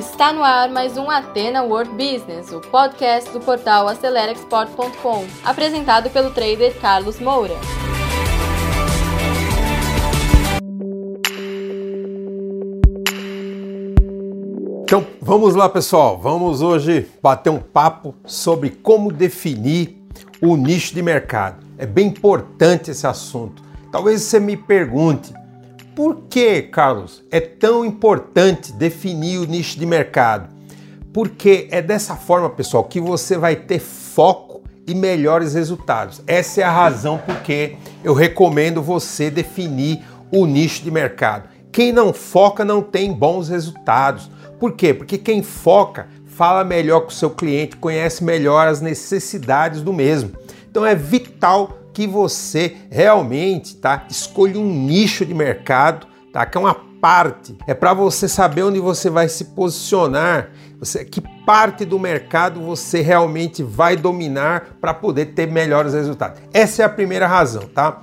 Está no ar mais um Atena World Business, o podcast do portal AceleraExport.com, apresentado pelo trader Carlos Moura. Então vamos lá, pessoal. Vamos hoje bater um papo sobre como definir o nicho de mercado. É bem importante esse assunto. Talvez você me pergunte, por que, Carlos, é tão importante definir o nicho de mercado? Porque é dessa forma, pessoal, que você vai ter foco e melhores resultados. Essa é a razão por que eu recomendo você definir o nicho de mercado. Quem não foca não tem bons resultados. Por quê? Porque quem foca fala melhor com o seu cliente, conhece melhor as necessidades do mesmo. Então é vital que você realmente tá, escolha um nicho de mercado, tá, que é uma parte, é para você saber onde você vai se posicionar, você, que parte do mercado você realmente vai dominar para poder ter melhores resultados. Essa é a primeira razão, tá?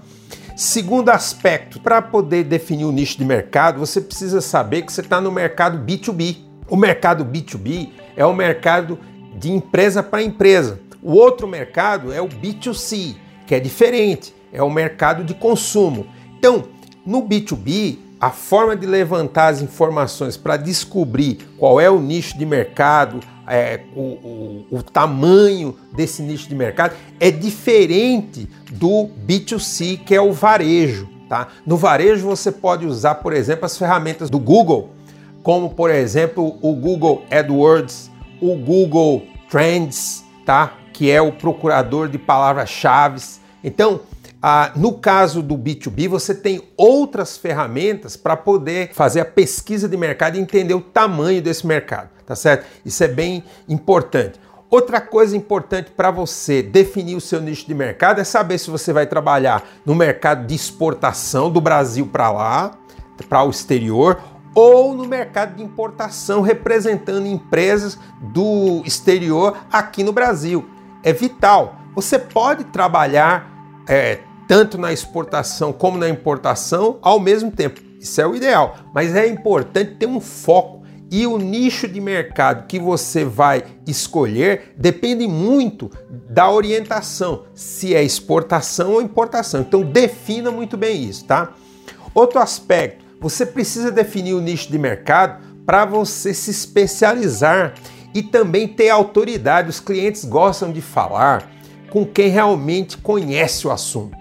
Segundo aspecto, para poder definir o nicho de mercado, você precisa saber que você está no mercado B2B. O mercado B2B é o mercado de empresa para empresa. O outro mercado é o B2C, que é diferente, é o mercado de consumo. Então, no B2B, a forma de levantar as informações para descobrir qual é o nicho de mercado, é, o, o, o, tamanho desse nicho de mercado é diferente do B2C, que é o varejo. Tá? No varejo você pode usar, por exemplo, as ferramentas do Google, como por exemplo o Google AdWords, o Google Trends, tá? Que é o procurador de palavras-chave. Então, ah, no caso do B2B, você tem outras ferramentas para poder fazer a pesquisa de mercado e entender o tamanho desse mercado, tá certo? Isso é bem importante. Outra coisa importante para você definir o seu nicho de mercado é saber se você vai trabalhar no mercado de exportação do Brasil para lá, para o exterior, ou no mercado de importação, representando empresas do exterior aqui no Brasil é vital. Você pode trabalhar é, tanto na exportação como na importação ao mesmo tempo. Isso é o ideal, mas é importante ter um foco. E o nicho de mercado que você vai escolher depende muito da orientação, se é exportação ou importação. Então defina muito bem isso, tá? Outro aspecto, você precisa definir o nicho de mercado para você se especializar e também ter autoridade. Os clientes gostam de falar com quem realmente conhece o assunto.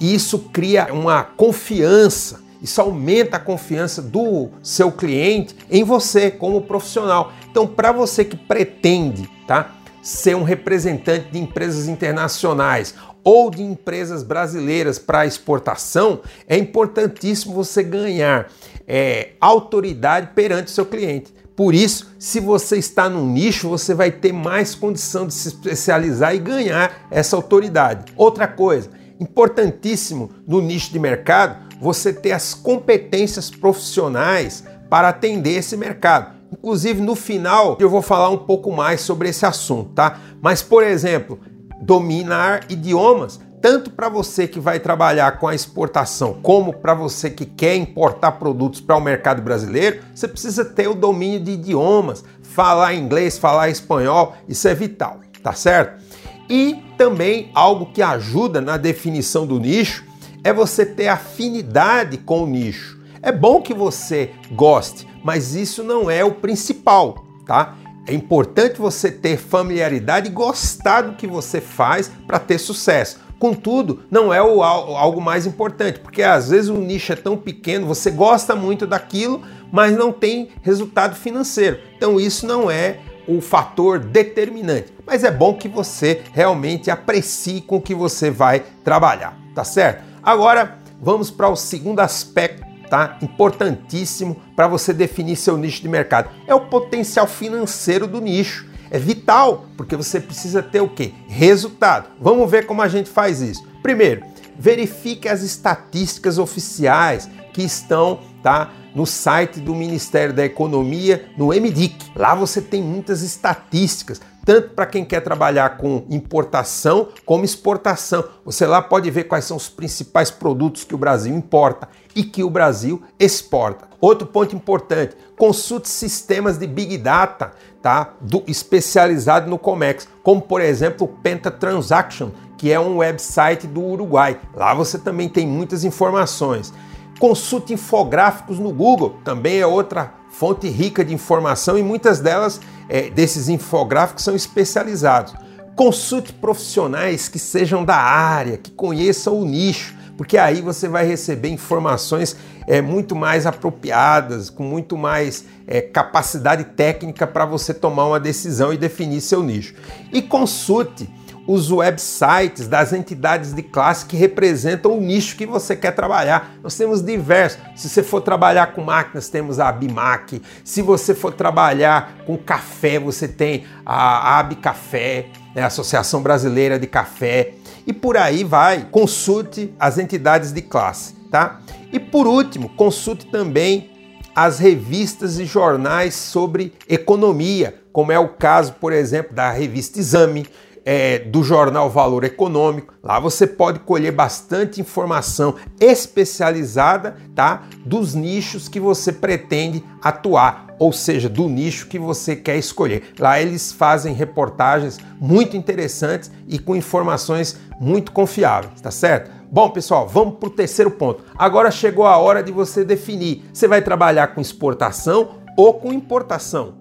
Isso cria uma confiança, isso aumenta a confiança do seu cliente em você como profissional. Então, para você que pretende, tá, ser um representante de empresas internacionais ou de empresas brasileiras para exportação, é importantíssimo você ganhar é, autoridade perante o seu cliente. Por isso, se você está num nicho, você vai ter mais condição de se especializar e ganhar essa autoridade. Outra coisa, importantíssimo no nicho de mercado, você ter as competências profissionais para atender esse mercado. Inclusive, no final, eu vou falar um pouco mais sobre esse assunto, tá? Mas, por exemplo, dominar idiomas tanto para você que vai trabalhar com a exportação, como para você que quer importar produtos para o mercado brasileiro, você precisa ter o domínio de idiomas, falar inglês, falar espanhol, isso é vital, tá certo? E também algo que ajuda na definição do nicho é você ter afinidade com o nicho. É bom que você goste, mas isso não é o principal, tá? É importante você ter familiaridade e gostar do que você faz para ter sucesso. Contudo, não é o, algo mais importante, porque às vezes o nicho é tão pequeno, você gosta muito daquilo, mas não tem resultado financeiro. Então isso não é o fator determinante. Mas é bom que você realmente aprecie com o que você vai trabalhar, tá certo? Agora vamos para o segundo aspecto, tá? Importantíssimo para você definir seu nicho de mercado. É o potencial financeiro do nicho é vital, porque você precisa ter o quê? Resultado. Vamos ver como a gente faz isso. Primeiro, verifique as estatísticas oficiais que estão tá, no site do Ministério da Economia, no MDIC. Lá você tem muitas estatísticas, tanto para quem quer trabalhar com importação como exportação. Você lá pode ver quais são os principais produtos que o Brasil importa e que o Brasil exporta. Outro ponto importante, consulte sistemas de Big Data, tá? Do especializado no Comex, como por exemplo o Penta Transaction, que é um website do Uruguai. Lá você também tem muitas informações. Consulte infográficos no Google, também é outra fonte rica de informação e muitas delas é, desses infográficos são especializados. Consulte profissionais que sejam da área, que conheçam o nicho, porque aí você vai receber informações é, muito mais apropriadas, com muito mais é, capacidade técnica para você tomar uma decisão e definir seu nicho. E consulte os websites das entidades de classe que representam o nicho que você quer trabalhar. Nós temos diversos. Se você for trabalhar com máquinas, temos a Abimac. Se você for trabalhar com café, você tem a Abicafé, né, a Associação Brasileira de Café. E por aí vai. Consulte as entidades de classe, tá? E por último, consulte também as revistas e jornais sobre economia, como é o caso, por exemplo, da revista Exame, é, do jornal Valor Econômico. Lá você pode colher bastante informação especializada, tá? Dos nichos que você pretende atuar, ou seja, do nicho que você quer escolher. Lá eles fazem reportagens muito interessantes e com informações muito confiáveis, tá certo? Bom, pessoal, vamos para o terceiro ponto. Agora chegou a hora de você definir. Você vai trabalhar com exportação ou com importação?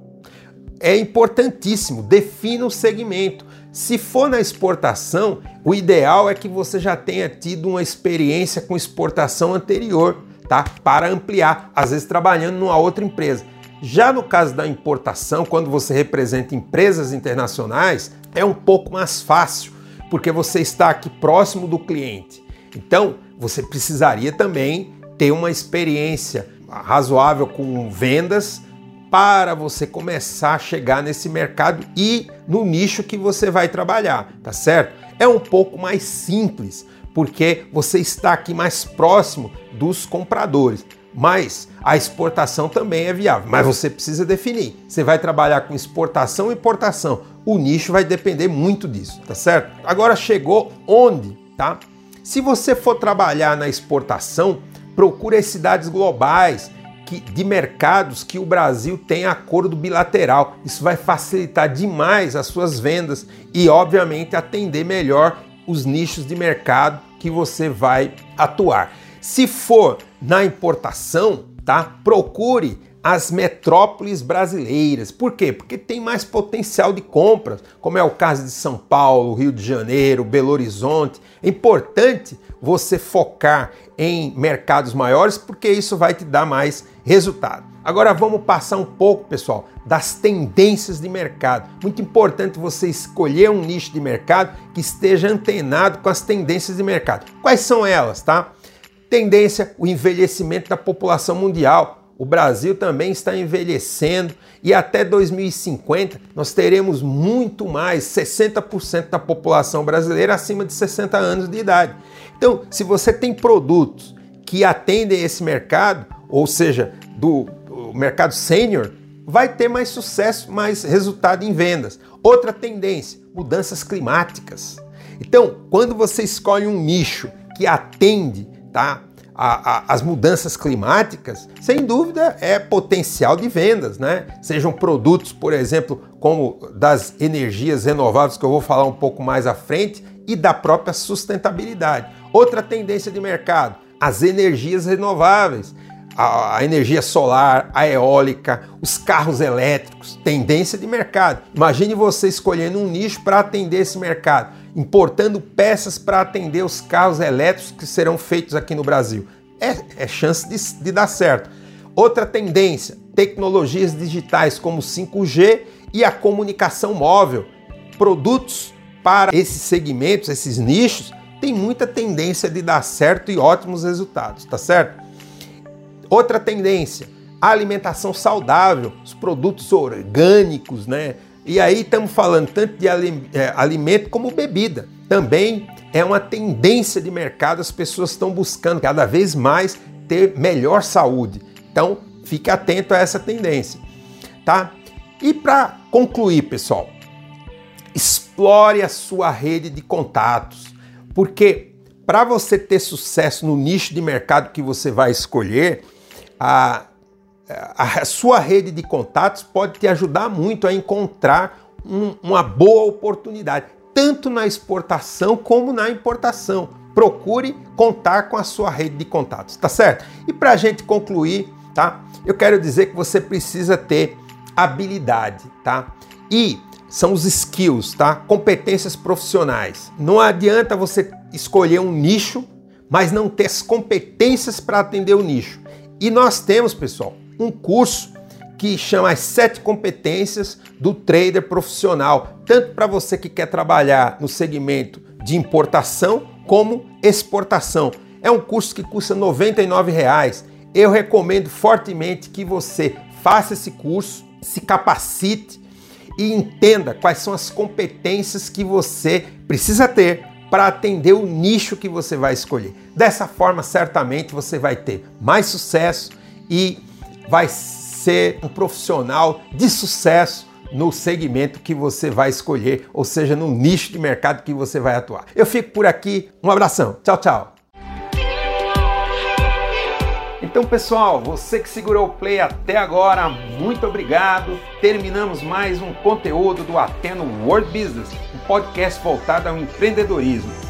É importantíssimo, defina o segmento. Se for na exportação, o ideal é que você já tenha tido uma experiência com exportação anterior, tá? Para ampliar, às vezes trabalhando numa outra empresa. Já no caso da importação, quando você representa empresas internacionais, é um pouco mais fácil, porque você está aqui próximo do cliente. Então, você precisaria também ter uma experiência razoável com vendas para você começar a chegar nesse mercado e no nicho que você vai trabalhar, tá certo? É um pouco mais simples, porque você está aqui mais próximo dos compradores. Mas a exportação também é viável, mas você precisa definir. Você vai trabalhar com exportação e importação. O nicho vai depender muito disso, tá certo? Agora chegou onde, tá? Se você for trabalhar na exportação, procure as cidades globais, que, de mercados que o Brasil tem acordo bilateral. Isso vai facilitar demais as suas vendas e, obviamente, atender melhor os nichos de mercado que você vai atuar. Se for na importação, tá? Procure as metrópoles brasileiras. Por quê? Porque tem mais potencial de compras, como é o caso de São Paulo, Rio de Janeiro, Belo Horizonte. É importante você focar em mercados maiores porque isso vai te dar mais resultado. Agora vamos passar um pouco, pessoal, das tendências de mercado. Muito importante você escolher um nicho de mercado que esteja antenado com as tendências de mercado. Quais são elas, tá? Tendência, o envelhecimento da população mundial. O Brasil também está envelhecendo e até 2050 nós teremos muito mais, 60% da população brasileira acima de 60 anos de idade. Então, se você tem produtos que atendem esse mercado, ou seja, do mercado sênior, vai ter mais sucesso, mais resultado em vendas. Outra tendência, mudanças climáticas. Então, quando você escolhe um nicho que atende tá, a, a, as mudanças climáticas, sem dúvida é potencial de vendas, né? Sejam produtos, por exemplo, como das energias renováveis, que eu vou falar um pouco mais à frente, e da própria sustentabilidade. Outra tendência de mercado, as energias renováveis. A, a energia solar, a eólica, os carros elétricos, tendência de mercado. Imagine você escolhendo um nicho para atender esse mercado importando peças para atender os carros elétricos que serão feitos aqui no Brasil. É, é chance de, de dar certo. Outra tendência: tecnologias digitais como 5G e a comunicação móvel. Produtos para esses segmentos, esses nichos, tem muita tendência de dar certo e ótimos resultados, tá certo? Outra tendência, alimentação saudável, os produtos orgânicos, né? E aí estamos falando tanto de é, alimento como bebida. Também é uma tendência de mercado, as pessoas estão buscando cada vez mais ter melhor saúde. Então, fique atento a essa tendência, tá? E para concluir, pessoal, explore a sua rede de contatos, porque para você ter sucesso no nicho de mercado que você vai escolher, a, a, sua rede de contatos pode te ajudar muito a encontrar um, uma boa oportunidade, tanto na exportação como na importação. Procure contar com a sua rede de contatos, tá certo? E para a gente concluir, tá? Eu quero dizer que você precisa ter habilidade, tá? E são os skills, tá? Competências profissionais. Não adianta você escolher um nicho, mas não ter as competências para atender o nicho. E nós temos, pessoal, um curso que chama as sete competências do trader profissional, tanto para você que quer trabalhar no segmento de importação como exportação. É um curso que custa 99 reais. Eu recomendo fortemente que você faça esse curso, se capacite e entenda quais são as competências que você precisa ter para atender o nicho que você vai escolher. Dessa forma, certamente você vai ter mais sucesso e vai ser um profissional de sucesso no segmento que você vai escolher, ou seja, no nicho de mercado que você vai atuar. Eu fico por aqui, um abração, tchau, tchau. Então, pessoal, você que segurou o play até agora, muito obrigado. Terminamos mais um conteúdo do Ateno World Business, um podcast voltado ao empreendedorismo.